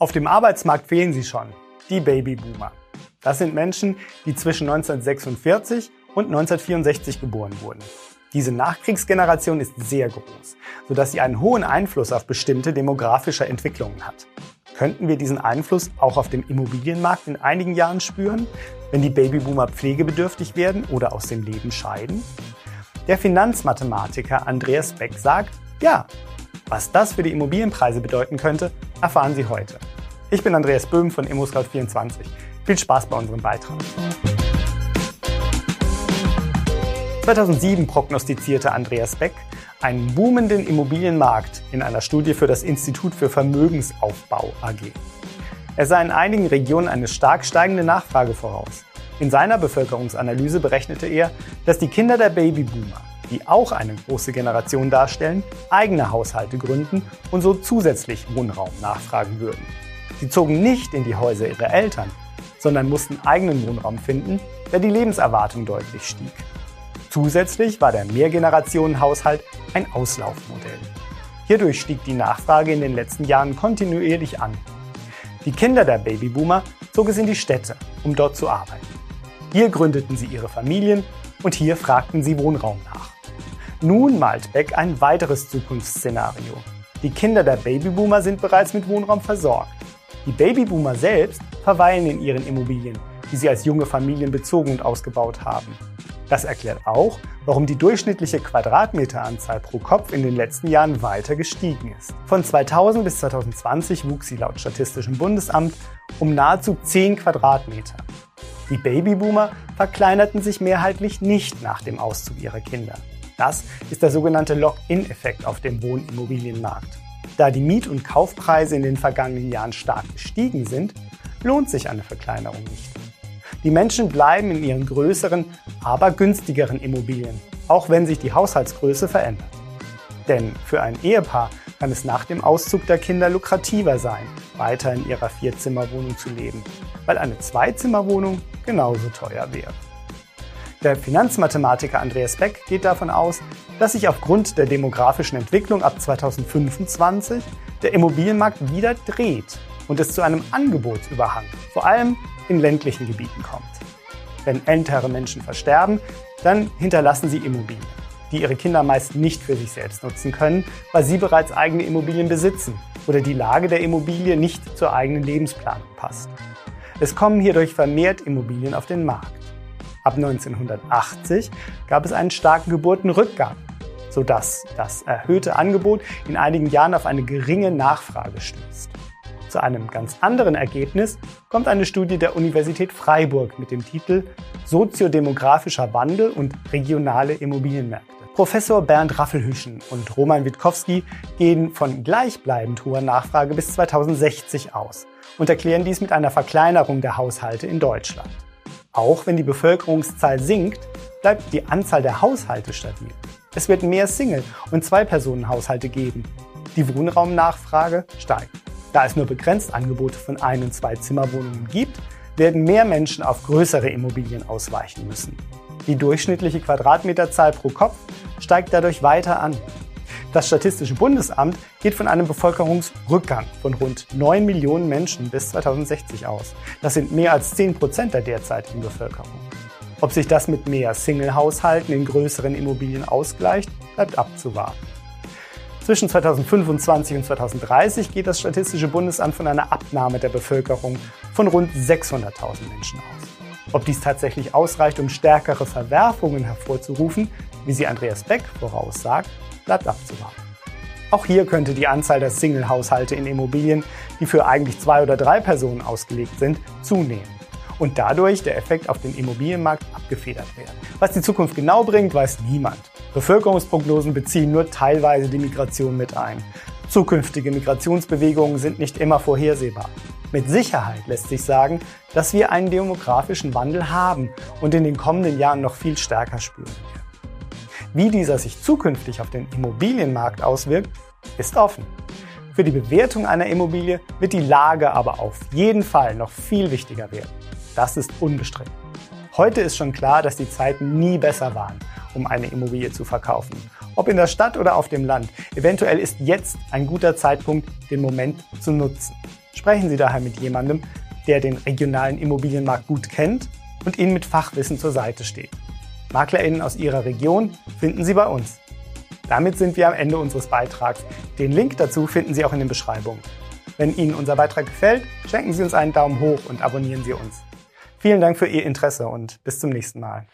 Auf dem Arbeitsmarkt fehlen sie schon, die Babyboomer. Das sind Menschen, die zwischen 1946 und 1964 geboren wurden. Diese Nachkriegsgeneration ist sehr groß, sodass sie einen hohen Einfluss auf bestimmte demografische Entwicklungen hat. Könnten wir diesen Einfluss auch auf dem Immobilienmarkt in einigen Jahren spüren, wenn die Babyboomer pflegebedürftig werden oder aus dem Leben scheiden? Der Finanzmathematiker Andreas Beck sagt, ja, was das für die Immobilienpreise bedeuten könnte, erfahren Sie heute. Ich bin Andreas Böhm von ImmoScout24. Viel Spaß bei unserem Beitrag. 2007 prognostizierte Andreas Beck einen boomenden Immobilienmarkt in einer Studie für das Institut für Vermögensaufbau AG. Er sah in einigen Regionen eine stark steigende Nachfrage voraus. In seiner Bevölkerungsanalyse berechnete er, dass die Kinder der Babyboomer die auch eine große Generation darstellen, eigene Haushalte gründen und so zusätzlich Wohnraum nachfragen würden. Sie zogen nicht in die Häuser ihrer Eltern, sondern mussten eigenen Wohnraum finden, da die Lebenserwartung deutlich stieg. Zusätzlich war der Mehrgenerationenhaushalt ein Auslaufmodell. Hierdurch stieg die Nachfrage in den letzten Jahren kontinuierlich an. Die Kinder der Babyboomer zog es in die Städte, um dort zu arbeiten. Hier gründeten sie ihre Familien und hier fragten sie Wohnraum nach. Nun malt Beck ein weiteres Zukunftsszenario. Die Kinder der Babyboomer sind bereits mit Wohnraum versorgt. Die Babyboomer selbst verweilen in ihren Immobilien, die sie als junge Familien bezogen und ausgebaut haben. Das erklärt auch, warum die durchschnittliche Quadratmeteranzahl pro Kopf in den letzten Jahren weiter gestiegen ist. Von 2000 bis 2020 wuchs sie laut Statistischem Bundesamt um nahezu 10 Quadratmeter. Die Babyboomer verkleinerten sich mehrheitlich nicht nach dem Auszug ihrer Kinder. Das ist der sogenannte Lock-in-Effekt auf dem Wohnimmobilienmarkt. Da die Miet- und Kaufpreise in den vergangenen Jahren stark gestiegen sind, lohnt sich eine Verkleinerung nicht. Die Menschen bleiben in ihren größeren, aber günstigeren Immobilien, auch wenn sich die Haushaltsgröße verändert. Denn für ein Ehepaar kann es nach dem Auszug der Kinder lukrativer sein, weiter in ihrer Vierzimmerwohnung zu leben, weil eine Zweizimmerwohnung genauso teuer wäre. Der Finanzmathematiker Andreas Beck geht davon aus, dass sich aufgrund der demografischen Entwicklung ab 2025 der Immobilienmarkt wieder dreht und es zu einem Angebotsüberhang, vor allem in ländlichen Gebieten kommt. Wenn ältere Menschen versterben, dann hinterlassen sie Immobilien, die ihre Kinder meist nicht für sich selbst nutzen können, weil sie bereits eigene Immobilien besitzen oder die Lage der Immobilie nicht zur eigenen Lebensplanung passt. Es kommen hierdurch vermehrt Immobilien auf den Markt. Ab 1980 gab es einen starken Geburtenrückgang, sodass das erhöhte Angebot in einigen Jahren auf eine geringe Nachfrage stößt. Zu einem ganz anderen Ergebnis kommt eine Studie der Universität Freiburg mit dem Titel Soziodemografischer Wandel und regionale Immobilienmärkte. Professor Bernd Raffelhüschen und Roman Witkowski gehen von gleichbleibend hoher Nachfrage bis 2060 aus und erklären dies mit einer Verkleinerung der Haushalte in Deutschland. Auch wenn die Bevölkerungszahl sinkt, bleibt die Anzahl der Haushalte stabil. Es wird mehr Single- und Zwei-Personen-Haushalte geben. Die Wohnraumnachfrage steigt. Da es nur begrenzt Angebote von Ein- und Zwei-Zimmerwohnungen gibt, werden mehr Menschen auf größere Immobilien ausweichen müssen. Die durchschnittliche Quadratmeterzahl pro Kopf steigt dadurch weiter an. Das Statistische Bundesamt geht von einem Bevölkerungsrückgang von rund 9 Millionen Menschen bis 2060 aus. Das sind mehr als 10 Prozent der derzeitigen Bevölkerung. Ob sich das mit mehr Single-Haushalten in größeren Immobilien ausgleicht, bleibt abzuwarten. Zwischen 2025 und 2030 geht das Statistische Bundesamt von einer Abnahme der Bevölkerung von rund 600.000 Menschen aus. Ob dies tatsächlich ausreicht, um stärkere Verwerfungen hervorzurufen, wie sie Andreas Beck voraussagt, bleibt abzuwarten. Auch hier könnte die Anzahl der Single-Haushalte in Immobilien, die für eigentlich zwei oder drei Personen ausgelegt sind, zunehmen und dadurch der Effekt auf den Immobilienmarkt abgefedert werden. Was die Zukunft genau bringt, weiß niemand. Bevölkerungsprognosen beziehen nur teilweise die Migration mit ein. Zukünftige Migrationsbewegungen sind nicht immer vorhersehbar. Mit Sicherheit lässt sich sagen, dass wir einen demografischen Wandel haben und in den kommenden Jahren noch viel stärker spüren werden. Wie dieser sich zukünftig auf den Immobilienmarkt auswirkt, ist offen. Für die Bewertung einer Immobilie wird die Lage aber auf jeden Fall noch viel wichtiger werden. Das ist unbestritten. Heute ist schon klar, dass die Zeiten nie besser waren, um eine Immobilie zu verkaufen. Ob in der Stadt oder auf dem Land. Eventuell ist jetzt ein guter Zeitpunkt, den Moment zu nutzen. Sprechen Sie daher mit jemandem, der den regionalen Immobilienmarkt gut kennt und Ihnen mit Fachwissen zur Seite steht. MaklerInnen aus Ihrer Region finden Sie bei uns. Damit sind wir am Ende unseres Beitrags. Den Link dazu finden Sie auch in den Beschreibungen. Wenn Ihnen unser Beitrag gefällt, schenken Sie uns einen Daumen hoch und abonnieren Sie uns. Vielen Dank für Ihr Interesse und bis zum nächsten Mal.